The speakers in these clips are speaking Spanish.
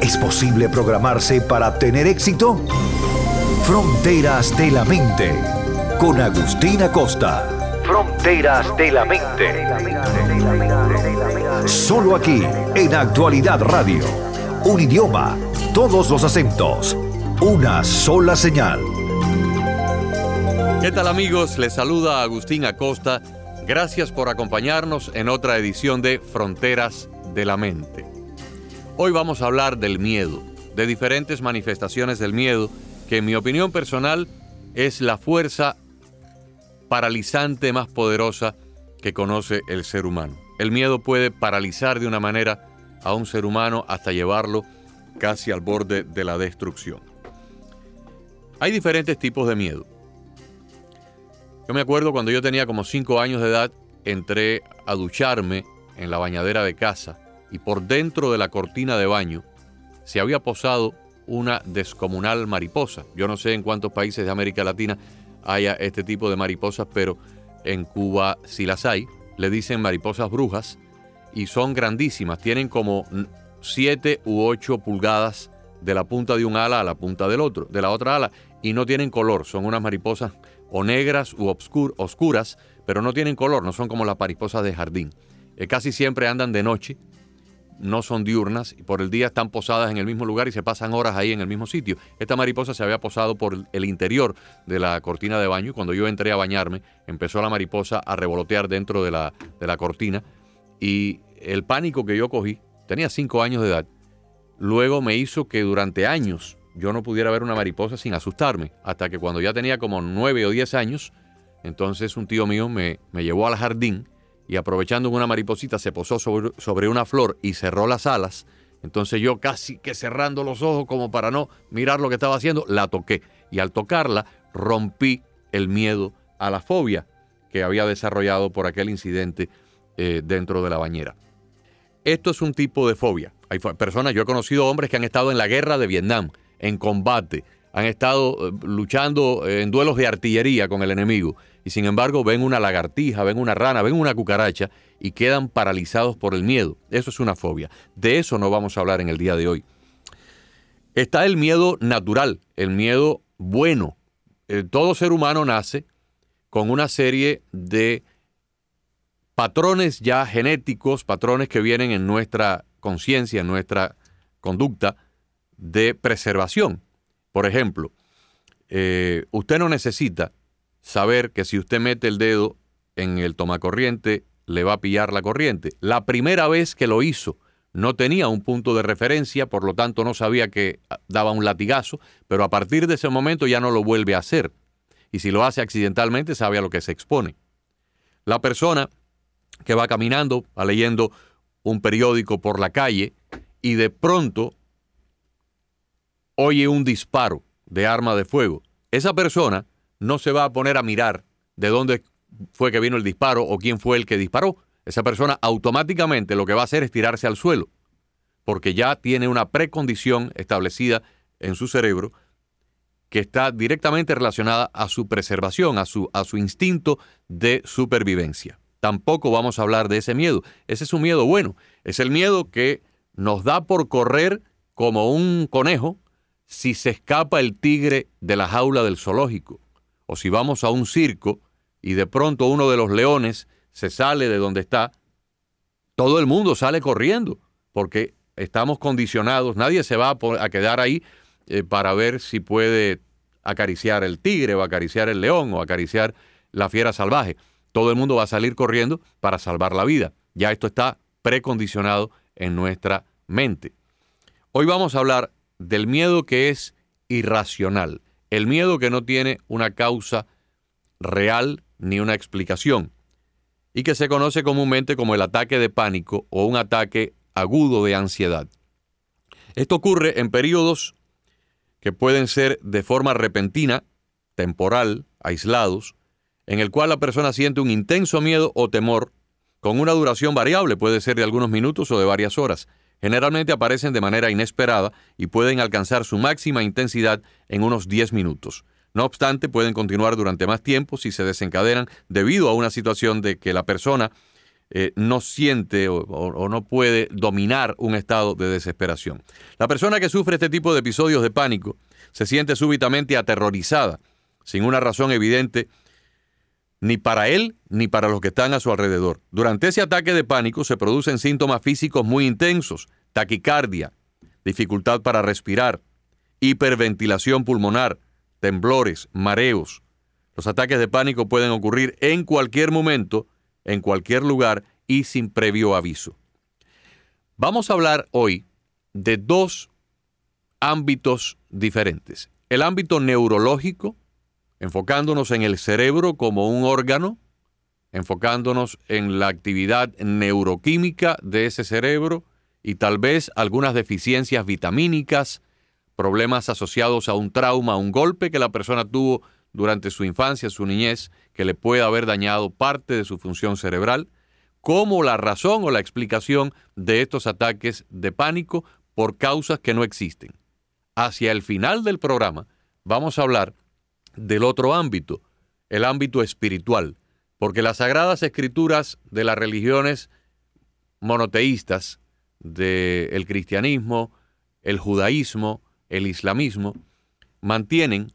¿Es posible programarse para tener éxito? Fronteras de la Mente, con Agustín Acosta. Fronteras de la Mente. Solo aquí, en Actualidad Radio. Un idioma, todos los acentos, una sola señal. ¿Qué tal amigos? Les saluda Agustín Acosta. Gracias por acompañarnos en otra edición de Fronteras de la Mente. Hoy vamos a hablar del miedo, de diferentes manifestaciones del miedo, que en mi opinión personal es la fuerza paralizante más poderosa que conoce el ser humano. El miedo puede paralizar de una manera a un ser humano hasta llevarlo casi al borde de la destrucción. Hay diferentes tipos de miedo. Yo me acuerdo cuando yo tenía como 5 años de edad, entré a ducharme en la bañadera de casa y por dentro de la cortina de baño se había posado una descomunal mariposa. Yo no sé en cuántos países de América Latina haya este tipo de mariposas, pero en Cuba sí las hay. Le dicen mariposas brujas y son grandísimas. Tienen como 7 u 8 pulgadas de la punta de un ala a la punta del otro, de la otra ala, y no tienen color. Son unas mariposas o negras u oscuras, pero no tienen color, no son como las mariposas de jardín. Eh, casi siempre andan de noche, no son diurnas, por el día están posadas en el mismo lugar y se pasan horas ahí en el mismo sitio. Esta mariposa se había posado por el interior de la cortina de baño y cuando yo entré a bañarme, empezó la mariposa a revolotear dentro de la, de la cortina y el pánico que yo cogí, tenía cinco años de edad, luego me hizo que durante años yo no pudiera ver una mariposa sin asustarme, hasta que cuando ya tenía como nueve o diez años, entonces un tío mío me, me llevó al jardín y aprovechando una mariposita se posó sobre, una flor y cerró las alas. Entonces yo casi que cerrando los ojos como para no mirar lo que estaba haciendo, la toqué. Y al tocarla rompí el miedo a la fobia que había desarrollado por aquel incidente eh, dentro de la bañera. Esto es un tipo de fobia. Hay personas, yo he conocido hombres que han estado en la guerra de Vietnam en combate, han estado eh, luchando eh, en duelos de artillería con el enemigo y sin embargo ven una lagartija, ven una rana, ven una cucaracha y quedan paralizados por el miedo. Eso es una fobia. De eso no vamos a hablar en el día de hoy. Está el miedo natural, el miedo bueno. Todo ser humano nace con una serie de patrones ya genéticos, patrones que vienen en nuestra conciencia, en nuestra conducta, de preservación. Por ejemplo, eh, usted no necesita saber que si usted mete el dedo en el tomacorriente, le va a pillar la corriente. La primera vez que lo hizo, no tenía un punto de referencia, por lo tanto no sabía que daba un latigazo, pero a partir de ese momento ya no lo vuelve a hacer. Y si lo hace accidentalmente, sabe a lo que se expone. La persona que va caminando, va leyendo un periódico por la calle y de pronto oye un disparo de arma de fuego, esa persona no se va a poner a mirar de dónde fue que vino el disparo o quién fue el que disparó. Esa persona automáticamente lo que va a hacer es tirarse al suelo, porque ya tiene una precondición establecida en su cerebro que está directamente relacionada a su preservación, a su, a su instinto de supervivencia. Tampoco vamos a hablar de ese miedo. Ese es un miedo bueno. Es el miedo que nos da por correr como un conejo si se escapa el tigre de la jaula del zoológico, o si vamos a un circo y de pronto uno de los leones se sale de donde está, todo el mundo sale corriendo, porque estamos condicionados, nadie se va a, quedar ahí eh, para ver si puede acariciar el tigre o acariciar el león o acariciar la fiera salvaje. Todo el mundo va a salir corriendo para salvar la vida. Ya esto está precondicionado en nuestra mente. Hoy vamos a hablar del miedo que es irracional, el miedo que no tiene una causa real ni una explicación, y que se conoce comúnmente como el ataque de pánico o un ataque agudo de ansiedad. Esto ocurre en periodos que pueden ser de forma repentina, temporal, aislados, en el cual la persona siente un intenso miedo o temor con una duración variable, puede ser de algunos minutos o de varias horas. Generalmente aparecen de manera inesperada y pueden alcanzar su máxima intensidad en unos 10 minutos. No obstante, pueden continuar durante más tiempo si se desencadenan debido a una situación de que la persona eh, no siente o, no puede dominar un estado de desesperación. La persona que sufre este tipo de episodios de pánico se siente súbitamente aterrorizada, sin una razón evidente ni para él ni para los que están a su alrededor. Durante ese ataque de pánico se producen síntomas físicos muy intensos, taquicardia, dificultad para respirar, hiperventilación pulmonar, temblores, mareos. Los ataques de pánico pueden ocurrir en cualquier momento, en cualquier lugar y sin previo aviso. Vamos a hablar hoy de dos ámbitos diferentes. El ámbito neurológico, enfocándonos en el cerebro como un órgano, enfocándonos en la actividad neuroquímica de ese cerebro y tal vez algunas deficiencias vitamínicas, problemas asociados a un trauma, a un golpe que la persona tuvo durante su infancia, su niñez, que le puede haber dañado parte de su función cerebral, como la razón o la explicación de estos ataques de pánico por causas que no existen. Hacia el final del programa vamos a hablar del otro ámbito, el ámbito espiritual, porque las sagradas escrituras de las religiones monoteístas, del cristianismo, el judaísmo, el islamismo, mantienen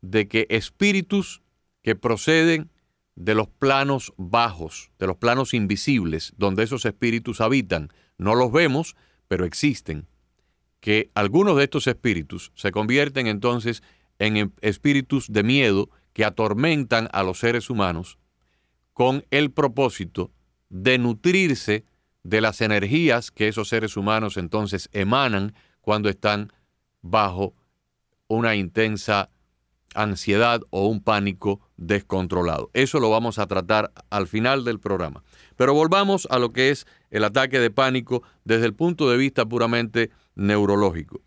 de que espíritus que proceden de los planos bajos, de los planos invisibles, donde esos espíritus habitan, no los vemos, pero existen, que algunos de estos espíritus se convierten entonces en espíritus de miedo que atormentan a los seres humanos con el propósito de nutrirse de las energías que esos seres humanos entonces emanan cuando están bajo una intensa ansiedad o un pánico descontrolado. Eso lo vamos a tratar al final del programa. Pero volvamos a lo que es el ataque de pánico desde el punto de vista puramente neurológico.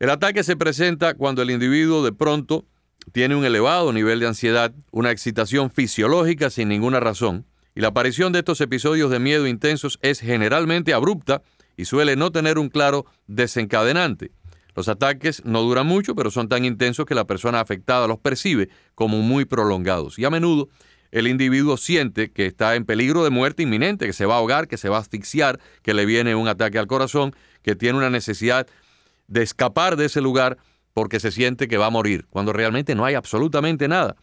El ataque se presenta cuando el individuo de pronto tiene un elevado nivel de ansiedad, una excitación fisiológica sin ninguna razón, y la aparición de estos episodios de miedo intensos es generalmente abrupta y suele no tener un claro desencadenante. Los ataques no duran mucho, pero son tan intensos que la persona afectada los percibe como muy prolongados. Y a menudo el individuo siente que está en peligro de muerte inminente, que se va a ahogar, que se va a asfixiar, que le viene un ataque al corazón, que tiene una necesidad de escapar de ese lugar porque se siente que va a morir, cuando realmente no hay absolutamente nada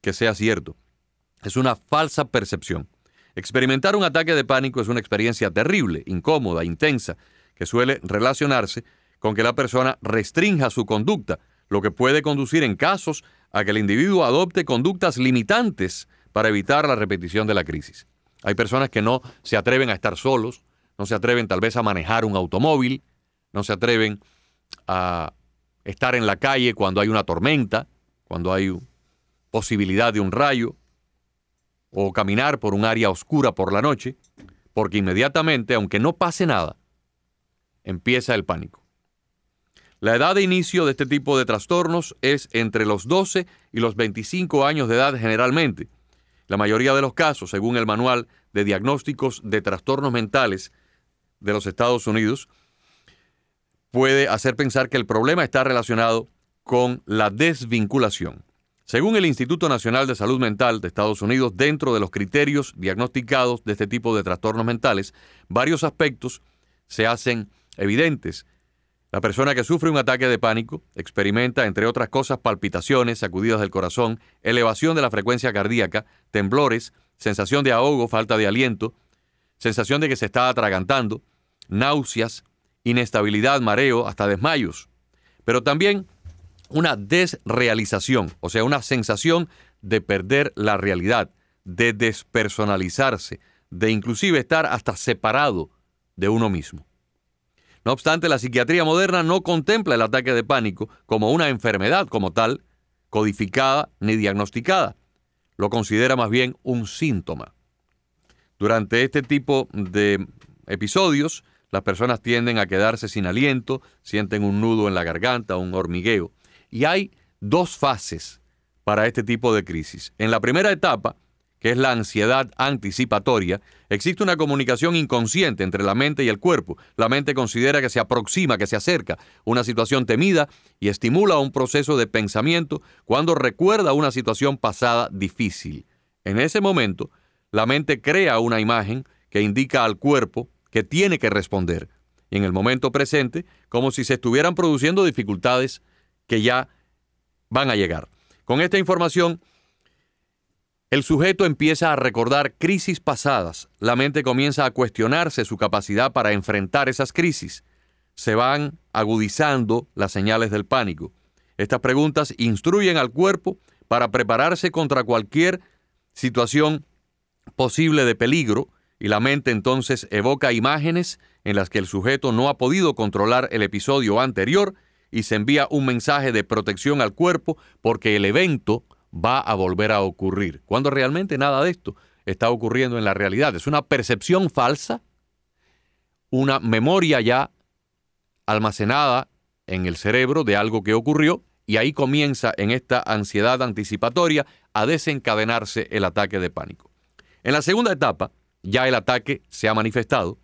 que sea cierto. Es una falsa percepción. Experimentar un ataque de pánico es una experiencia terrible, incómoda, intensa, que suele relacionarse con que la persona restrinja su conducta, lo que puede conducir en casos a que el individuo adopte conductas limitantes para evitar la repetición de la crisis. Hay personas que no se atreven a estar solos, no se atreven tal vez a manejar un automóvil, no se atreven a estar en la calle cuando hay una tormenta, cuando hay posibilidad de un rayo, o caminar por un área oscura por la noche, porque inmediatamente, aunque no pase nada, empieza el pánico. La edad de inicio de este tipo de trastornos es entre los 12 y los 25 años de edad generalmente. La mayoría de los casos, según el Manual de Diagnósticos de Trastornos Mentales de los Estados Unidos, puede hacer pensar que el problema está relacionado con la desvinculación. Según el Instituto Nacional de Salud Mental de Estados Unidos, dentro de los criterios diagnosticados de este tipo de trastornos mentales, varios aspectos se hacen evidentes la persona que sufre un ataque de pánico experimenta, entre otras cosas, palpitaciones, sacudidas del corazón, elevación de la frecuencia cardíaca, temblores, sensación de ahogo, falta de aliento, sensación de que se está atragantando, náuseas, inestabilidad, mareo, hasta desmayos. Pero también una desrealización, o sea, una sensación de perder la realidad, de despersonalizarse, de inclusive estar hasta separado de uno mismo. No obstante, la psiquiatría moderna no contempla el ataque de pánico como una enfermedad como tal, codificada ni diagnosticada. Lo considera más bien un síntoma. Durante este tipo de episodios, las personas tienden a quedarse sin aliento, sienten un nudo en la garganta, un hormigueo. Y hay dos fases para este tipo de crisis. En la primera etapa, que es la ansiedad anticipatoria, existe una comunicación inconsciente entre la mente y el cuerpo. La mente considera que se aproxima, que se acerca una situación temida y estimula un proceso de pensamiento cuando recuerda una situación pasada difícil. En ese momento, la mente crea una imagen que indica al cuerpo que tiene que responder. En el momento presente, como si se estuvieran produciendo dificultades que ya van a llegar. Con esta información, el sujeto empieza a recordar crisis pasadas. La mente comienza a cuestionarse su capacidad para enfrentar esas crisis. Se van agudizando las señales del pánico. Estas preguntas instruyen al cuerpo para prepararse contra cualquier situación posible de peligro y la mente entonces evoca imágenes en las que el sujeto no ha podido controlar el episodio anterior y se envía un mensaje de protección al cuerpo porque el evento va a volver a ocurrir, cuando realmente nada de esto está ocurriendo en la realidad. Es una percepción falsa, una memoria ya almacenada en el cerebro de algo que ocurrió y ahí comienza en esta ansiedad anticipatoria a desencadenarse el ataque de pánico. En la segunda etapa, ya el ataque se ha manifestado.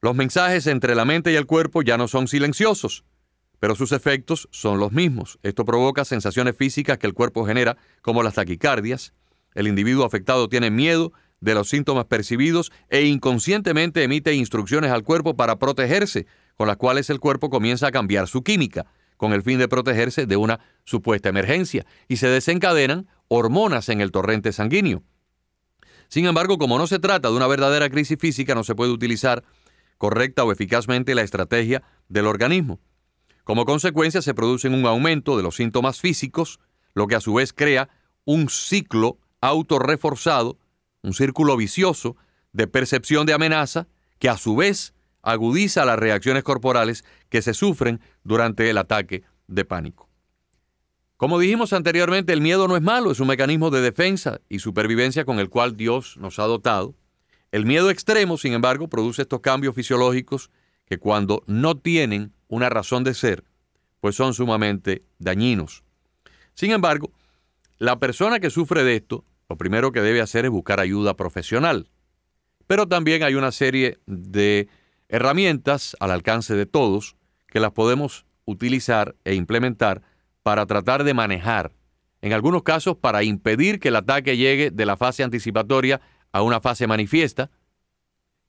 Los mensajes entre la mente y el cuerpo ya no son silenciosos, pero sus efectos son los mismos. Esto provoca sensaciones físicas que el cuerpo genera, como las taquicardias. El individuo afectado tiene miedo de los síntomas percibidos e inconscientemente emite instrucciones al cuerpo para protegerse, con las cuales el cuerpo comienza a cambiar su química, con el fin de protegerse de una supuesta emergencia, y se desencadenan hormonas en el torrente sanguíneo. Sin embargo, como no se trata de una verdadera crisis física, no se puede utilizar correcta o eficazmente la estrategia del organismo. Como consecuencia, se produce un aumento de los síntomas físicos, lo que a su vez crea un ciclo autorreforzado, un círculo vicioso de percepción de amenaza, que a su vez agudiza las reacciones corporales que se sufren durante el ataque de pánico. Como dijimos anteriormente, el miedo no es malo, es un mecanismo de defensa y supervivencia con el cual Dios nos ha dotado. El miedo extremo, sin embargo, produce estos cambios fisiológicos que cuando no tienen una razón de ser, pues son sumamente dañinos. Sin embargo, la persona que sufre de esto, lo primero que debe hacer es buscar ayuda profesional. Pero también hay una serie de herramientas al alcance de todos que las podemos utilizar e implementar para tratar de manejar, en algunos casos para impedir que el ataque llegue de la fase anticipatoria a una fase manifiesta,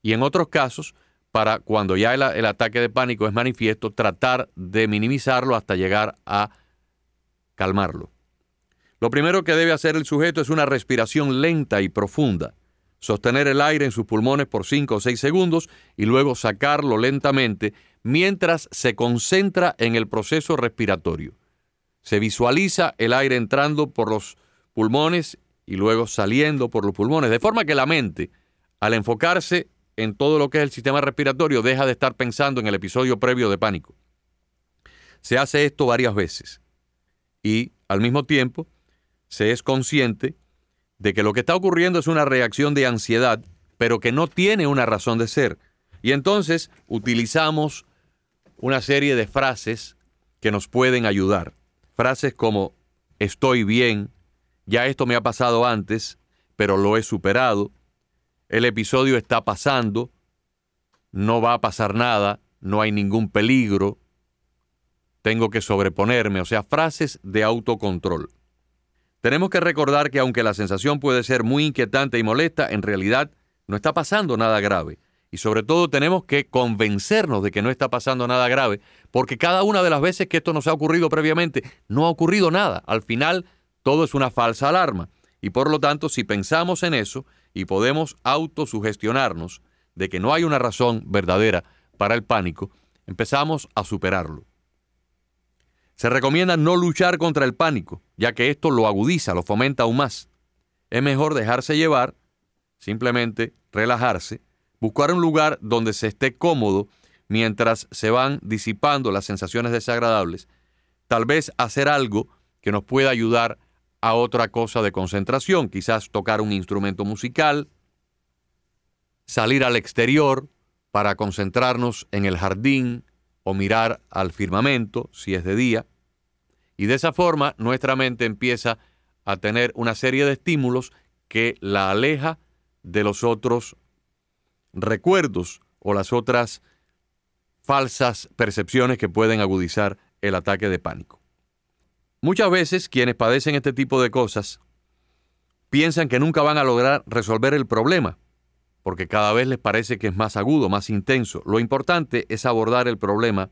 y en otros casos para cuando ya el, ataque de pánico es manifiesto, tratar de minimizarlo hasta llegar a calmarlo. Lo primero que debe hacer el sujeto es una respiración lenta y profunda, sostener el aire en sus pulmones por 5 o 6 segundos y luego sacarlo lentamente mientras se concentra en el proceso respiratorio. Se visualiza el aire entrando por los pulmones y luego saliendo por los pulmones, de forma que la mente, al enfocarse en todo lo que es el sistema respiratorio, deja de estar pensando en el episodio previo de pánico. Se hace esto varias veces y al mismo tiempo se es consciente de que lo que está ocurriendo es una reacción de ansiedad, pero que no tiene una razón de ser. Y entonces utilizamos una serie de frases que nos pueden ayudar. Frases como estoy bien, ya esto me ha pasado antes, pero lo he superado, el episodio está pasando, no va a pasar nada, no hay ningún peligro, tengo que sobreponerme, o sea, frases de autocontrol. Tenemos que recordar que aunque la sensación puede ser muy inquietante y molesta, en realidad no está pasando nada grave. Y sobre todo tenemos que convencernos de que no está pasando nada grave, porque cada una de las veces que esto nos ha ocurrido previamente, no ha ocurrido nada. Al final, todo es una falsa alarma. Y por lo tanto, si pensamos en eso y podemos autosugestionarnos de que no hay una razón verdadera para el pánico, empezamos a superarlo. Se recomienda no luchar contra el pánico, ya que esto lo agudiza, lo fomenta aún más. Es mejor dejarse llevar, simplemente relajarse, buscar un lugar donde se esté cómodo mientras se van disipando las sensaciones desagradables, tal vez hacer algo que nos pueda ayudar a otra cosa de concentración, quizás tocar un instrumento musical, salir al exterior, para concentrarnos en el jardín o mirar al firmamento si es de día. Y de esa forma nuestra mente empieza a tener una serie de estímulos que la aleja de los otros recuerdos o las otras falsas percepciones que pueden agudizar el ataque de pánico. Muchas veces quienes padecen este tipo de cosas piensan que nunca van a lograr resolver el problema, porque cada vez les parece que es más agudo, más intenso. Lo importante es abordar el problema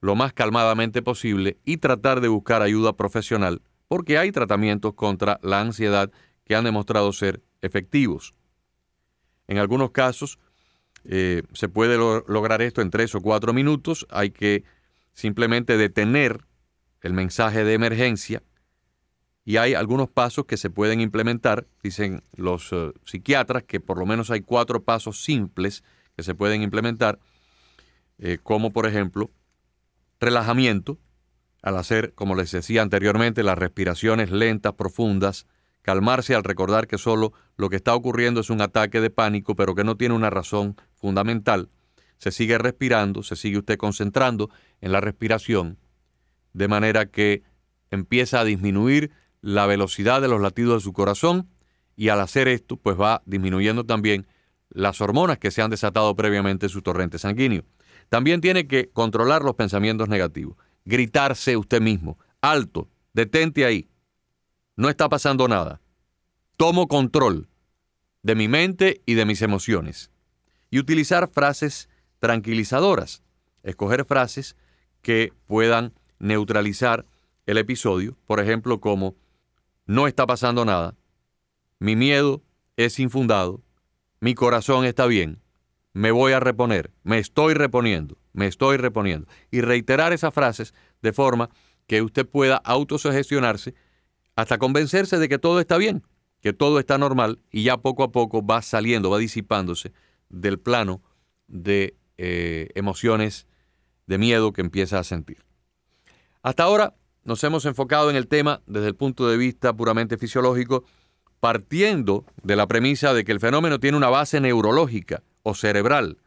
lo más calmadamente posible y tratar de buscar ayuda profesional, porque hay tratamientos contra la ansiedad que han demostrado ser efectivos. En algunos casos eh, se puede lograr esto en tres o cuatro minutos, hay que simplemente detener el mensaje de emergencia y hay algunos pasos que se pueden implementar, dicen los eh, psiquiatras, que por lo menos hay cuatro pasos simples que se pueden implementar, eh, como por ejemplo relajamiento, al hacer, como les decía anteriormente, las respiraciones lentas, profundas, calmarse al recordar que solo lo que está ocurriendo es un ataque de pánico, pero que no tiene una razón fundamental. Se sigue respirando, se sigue usted concentrando en la respiración, de manera que empieza a disminuir la velocidad de los latidos de su corazón y al hacer esto, pues va disminuyendo también las hormonas que se han desatado previamente en su torrente sanguíneo. También tiene que controlar los pensamientos negativos, gritarse usted mismo, alto, detente ahí, no está pasando nada. Tomo control de mi mente y de mis emociones. Y utilizar frases tranquilizadoras, escoger frases que puedan neutralizar el episodio, por ejemplo, como no está pasando nada, mi miedo es infundado, mi corazón está bien, me voy a reponer, me estoy reponiendo, me estoy reponiendo. Y reiterar esas frases de forma que usted pueda autosugestionarse hasta convencerse de que todo está bien, que todo está normal y ya poco a poco va saliendo, va disipándose del plano de eh, emociones de miedo que empieza a sentir. Hasta ahora nos hemos enfocado en el tema desde el punto de vista puramente fisiológico, partiendo de la premisa de que el fenómeno tiene una base neurológica o cerebral.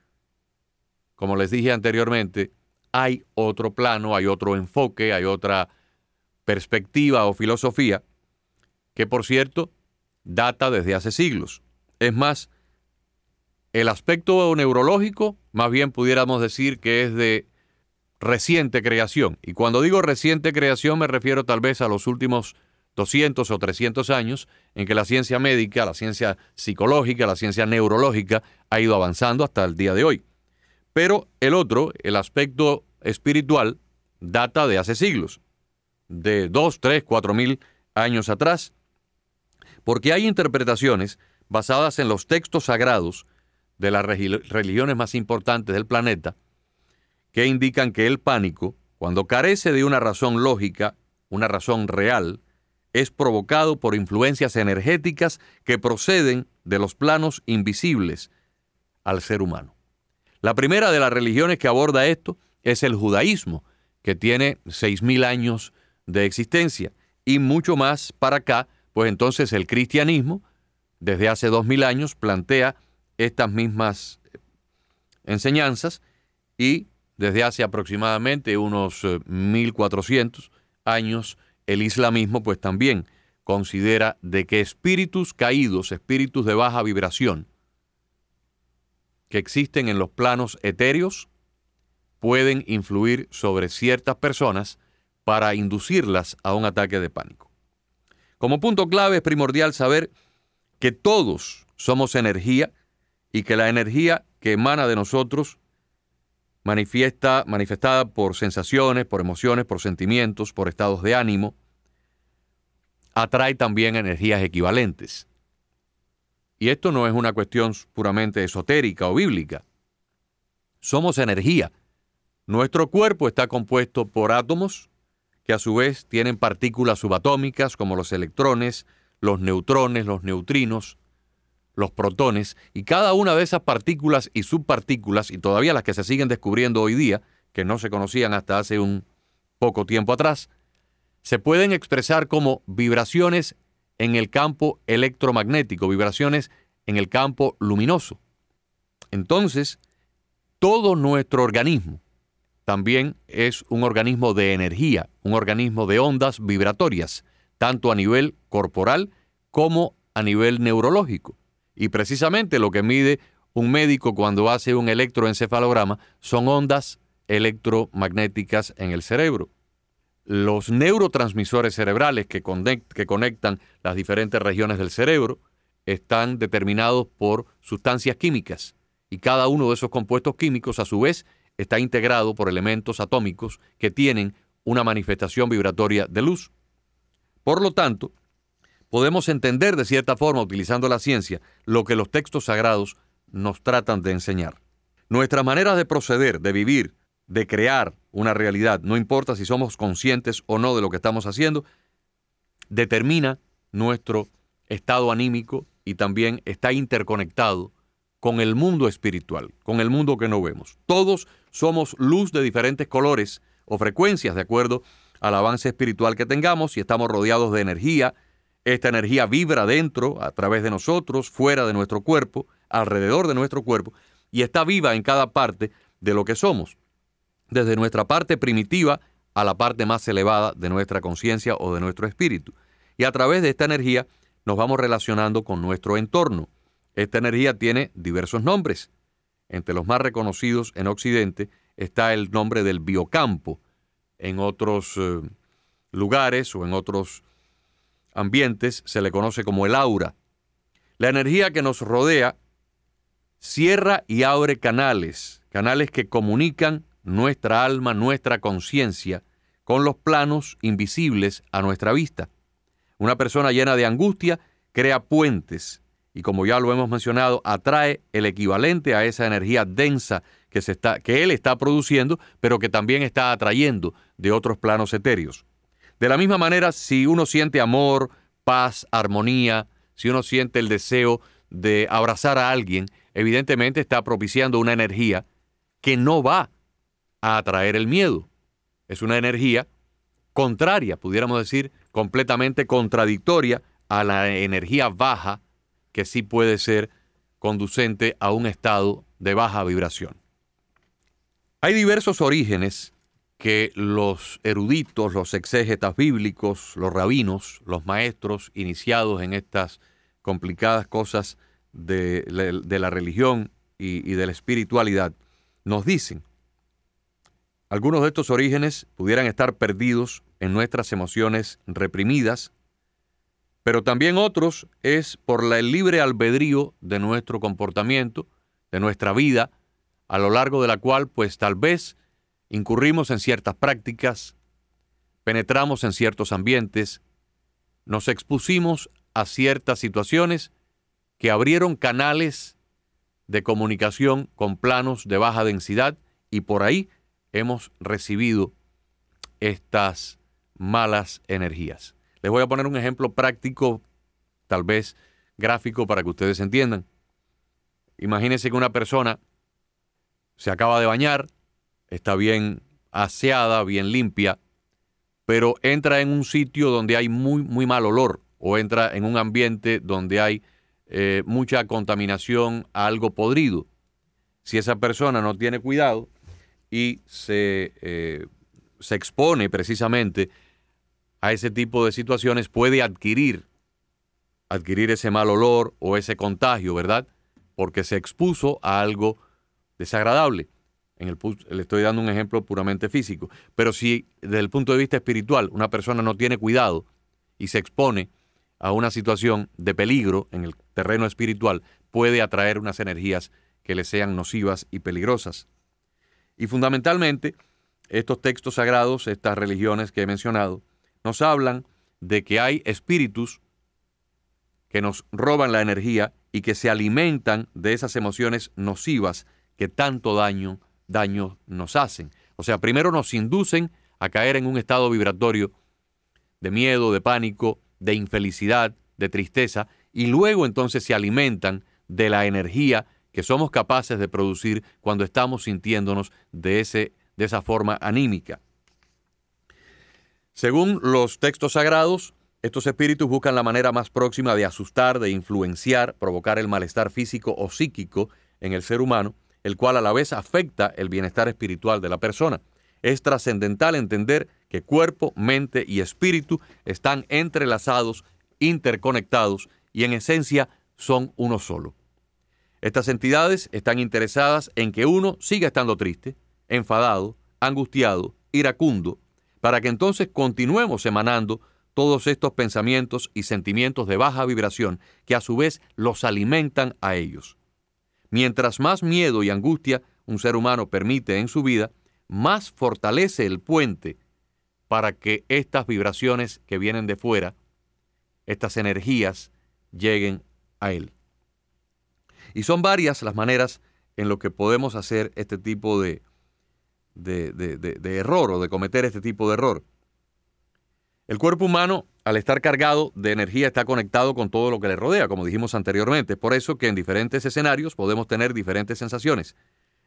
Como les dije anteriormente, hay otro plano, hay otro enfoque, hay otra perspectiva o filosofía que, por cierto, data desde hace siglos. Es más, el aspecto neurológico, más bien pudiéramos decir que es de reciente creación. Y cuando digo reciente creación me refiero tal vez a los últimos 200 o 300 años en que la ciencia médica, la ciencia psicológica, la ciencia neurológica ha ido avanzando hasta el día de hoy. Pero el otro, el aspecto espiritual, data de hace siglos, de 2, 3, 4 mil años atrás, porque hay interpretaciones basadas en los textos sagrados de las religiones más importantes del planeta, que indican que el pánico, cuando carece de una razón lógica, una razón real, es provocado por influencias energéticas que proceden de los planos invisibles al ser humano. La primera de las religiones que aborda esto es el judaísmo, que tiene 6.000 años de existencia, y mucho más para acá, pues entonces el cristianismo, desde hace 2.000 años, plantea estas mismas enseñanzas y desde hace aproximadamente unos 1400 eh, años, el islamismo pues también considera de que espíritus caídos, espíritus de baja vibración, que existen en los planos etéreos, pueden influir sobre ciertas personas para inducirlas a un ataque de pánico. Como punto clave es primordial saber que todos somos energía y que la energía que emana de nosotros manifiesta, manifestada por sensaciones, por emociones, por sentimientos, por estados de ánimo, atrae también energías equivalentes. Y esto no es una cuestión puramente esotérica o bíblica. Somos energía. Nuestro cuerpo está compuesto por átomos que a su vez tienen partículas subatómicas como los electrones, los neutrones, los neutrinos, los protones, y cada una de esas partículas y subpartículas, y todavía las que se siguen descubriendo hoy día, que no se conocían hasta hace un poco tiempo atrás, se pueden expresar como vibraciones en el campo electromagnético, vibraciones en el campo luminoso. Entonces, todo nuestro organismo también es un organismo de energía, un organismo de ondas vibratorias, tanto a nivel corporal como a nivel neurológico. Y precisamente lo que mide un médico cuando hace un electroencefalograma son ondas electromagnéticas en el cerebro. Los neurotransmisores cerebrales que, conectan las diferentes regiones del cerebro están determinados por sustancias químicas y cada uno de esos compuestos químicos a su vez está integrado por elementos atómicos que tienen una manifestación vibratoria de luz. Por lo tanto, podemos entender de cierta forma, utilizando la ciencia, lo que los textos sagrados nos tratan de enseñar. Nuestras maneras de proceder, de vivir, de crear una realidad, no importa si somos conscientes o no de lo que estamos haciendo, determina nuestro estado anímico y también está interconectado con el mundo espiritual, con el mundo que no vemos. Todos somos luz de diferentes colores o frecuencias de acuerdo al avance espiritual que tengamos y estamos rodeados de energía. Esta energía vibra dentro, a través de nosotros, fuera de nuestro cuerpo, alrededor de nuestro cuerpo, y está viva en cada parte de lo que somos, desde nuestra parte primitiva a la parte más elevada de nuestra conciencia o de nuestro espíritu. Y a través de esta energía nos vamos relacionando con nuestro entorno. Esta energía tiene diversos nombres. Entre los más reconocidos en Occidente está el nombre del biocampo. En otros eh, lugares o en otros ambientes se le conoce como el aura. La energía que nos rodea cierra y abre canales, canales que comunican nuestra alma, nuestra conciencia, con los planos invisibles a nuestra vista. Una persona llena de angustia crea puentes y como ya lo hemos mencionado, atrae el equivalente a esa energía densa que, se está, que él está produciendo, pero que también está atrayendo de otros planos etéreos. De la misma manera, si uno siente amor, paz, armonía, si uno siente el deseo de abrazar a alguien, evidentemente está propiciando una energía que no va a atraer el miedo. Es una energía contraria, pudiéramos decir, completamente contradictoria a la energía baja que sí puede ser conducente a un estado de baja vibración. Hay diversos orígenes que los eruditos, los exégetas bíblicos, los rabinos, los maestros iniciados en estas complicadas cosas de, la religión y, de la espiritualidad nos dicen. Algunos de estos orígenes pudieran estar perdidos en nuestras emociones reprimidas, pero también otros es por el libre albedrío de nuestro comportamiento, de nuestra vida, a lo largo de la cual pues tal vez incurrimos en ciertas prácticas, penetramos en ciertos ambientes, nos expusimos a ciertas situaciones que abrieron canales de comunicación con planos de baja densidad y por ahí hemos recibido estas malas energías. Les voy a poner un ejemplo práctico, tal vez gráfico, para que ustedes entiendan. Imagínense que una persona se acaba de bañar, está bien aseada, bien limpia, pero entra en un sitio donde hay muy, muy mal olor o entra en un ambiente donde hay eh, mucha contaminación, algo podrido. Si esa persona no tiene cuidado y se, eh, se expone precisamente a ese tipo de situaciones puede adquirir, adquirir ese mal olor o ese contagio, ¿verdad? Porque se expuso a algo desagradable. En el, le estoy dando un ejemplo puramente físico. Pero si desde el punto de vista espiritual una persona no tiene cuidado y se expone a una situación de peligro en el terreno espiritual, puede atraer unas energías que le sean nocivas y peligrosas. Y fundamentalmente, estos textos sagrados, estas religiones que he mencionado, nos hablan de que hay espíritus que nos roban la energía y que se alimentan de esas emociones nocivas que tanto daño, daño nos hacen. O sea, primero nos inducen a caer en un estado vibratorio de miedo, de pánico, de infelicidad, de tristeza, y luego entonces se alimentan de la energía que somos capaces de producir cuando estamos sintiéndonos de, ese, de esa forma anímica. Según los textos sagrados, estos espíritus buscan la manera más próxima de asustar, de influenciar, provocar el malestar físico o psíquico en el ser humano el cual a la vez afecta el bienestar espiritual de la persona. Es trascendental entender que cuerpo, mente y espíritu están entrelazados, interconectados y en esencia son uno solo. Estas entidades están interesadas en que uno siga estando triste, enfadado, angustiado, iracundo, para que entonces continuemos emanando todos estos pensamientos y sentimientos de baja vibración que a su vez los alimentan a ellos. Mientras más miedo y angustia un ser humano permite en su vida, más fortalece el puente para que estas vibraciones que vienen de fuera, estas energías, lleguen a él. Y son varias las maneras en lo que podemos hacer este tipo de, de, de error o de cometer este tipo de error. El cuerpo humano, al estar cargado de energía, está conectado con todo lo que le rodea, como dijimos anteriormente. Por eso que en diferentes escenarios podemos tener diferentes sensaciones.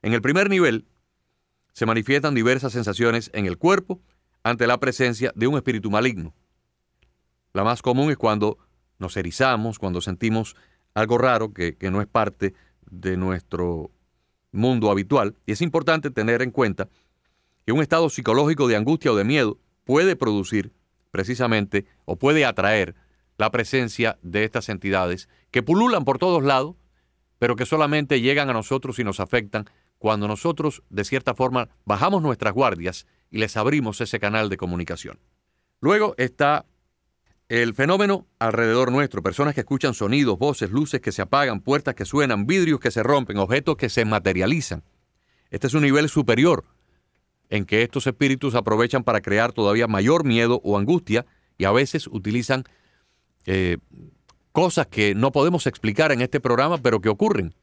En el primer nivel, se manifiestan diversas sensaciones en el cuerpo ante la presencia de un espíritu maligno. La más común es cuando nos erizamos, cuando sentimos algo raro que, que no es parte de nuestro mundo habitual. Y es importante tener en cuenta que un estado psicológico de angustia o de miedo puede producir precisamente o puede atraer la presencia de estas entidades que pululan por todos lados, pero que solamente llegan a nosotros y nos afectan cuando nosotros, de cierta forma, bajamos nuestras guardias y les abrimos ese canal de comunicación. Luego está el fenómeno alrededor nuestro, personas que escuchan sonidos, voces, luces que se apagan, puertas que suenan, vidrios que se rompen, objetos que se materializan. Este es un nivel superior en que estos espíritus aprovechan para crear todavía mayor miedo o angustia y a veces utilizan eh, cosas que no podemos explicar en este programa, pero que ocurren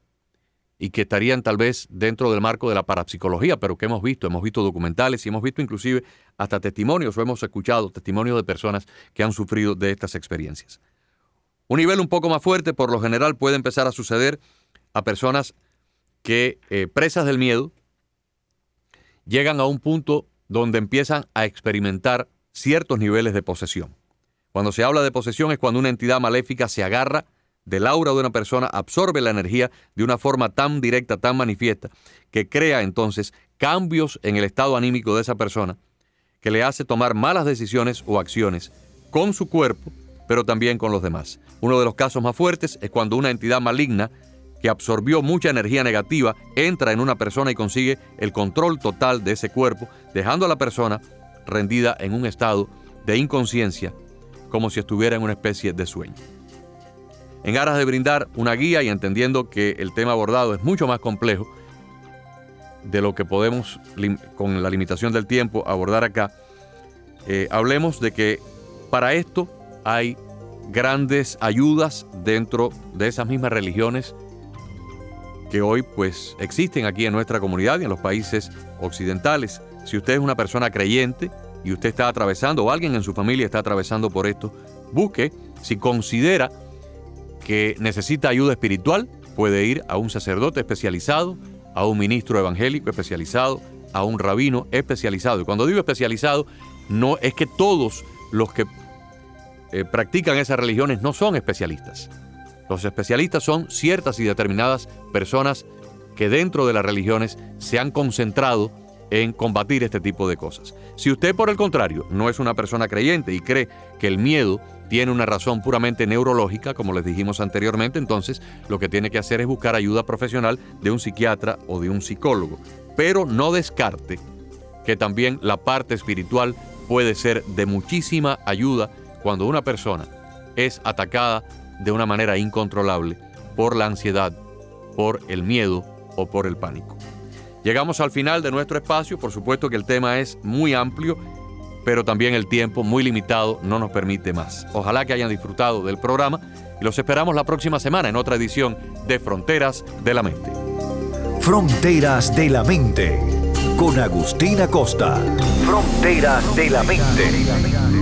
y que estarían tal vez dentro del marco de la parapsicología, pero que hemos visto, hemos visto documentales y hemos visto inclusive hasta testimonios o hemos escuchado testimonios de personas que han sufrido de estas experiencias. Un nivel un poco más fuerte, por lo general, puede empezar a suceder a personas que, eh, presas del miedo, llegan a un punto donde empiezan a experimentar ciertos niveles de posesión. Cuando se habla de posesión es cuando una entidad maléfica se agarra del aura de una persona, absorbe la energía de una forma tan directa, tan manifiesta, que crea entonces cambios en el estado anímico de esa persona, que le hace tomar malas decisiones o acciones con su cuerpo, pero también con los demás. Uno de los casos más fuertes es cuando una entidad maligna que absorbió mucha energía negativa, entra en una persona y consigue el control total de ese cuerpo, dejando a la persona rendida en un estado de inconsciencia, como si estuviera en una especie de sueño. En aras de brindar una guía y entendiendo que el tema abordado es mucho más complejo de lo que podemos, con la limitación del tiempo, abordar acá, eh, hablemos de que para esto hay grandes ayudas dentro de esas mismas religiones que hoy pues existen aquí en nuestra comunidad y en los países occidentales. Si usted es una persona creyente y usted está atravesando o alguien en su familia está atravesando por esto, busque si considera que necesita ayuda espiritual, puede ir a un sacerdote especializado, a un ministro evangélico especializado, a un rabino especializado. Y cuando digo especializado, no es que todos los que eh, practican esas religiones no son especialistas. Los especialistas son ciertas y determinadas personas que dentro de las religiones se han concentrado en combatir este tipo de cosas. Si usted, por el contrario, no es una persona creyente y cree que el miedo tiene una razón puramente neurológica, como les dijimos anteriormente, entonces lo que tiene que hacer es buscar ayuda profesional de un psiquiatra o de un psicólogo. Pero no descarte que también la parte espiritual puede ser de muchísima ayuda cuando una persona es atacada de una manera incontrolable por la ansiedad, por el miedo o por el pánico. Llegamos al final de nuestro espacio, por supuesto que el tema es muy amplio, pero también el tiempo muy limitado no nos permite más. Ojalá que hayan disfrutado del programa y los esperamos la próxima semana en otra edición de Fronteras de la Mente. Fronteras de la Mente con Agustina Costa. Fronteras de la Mente.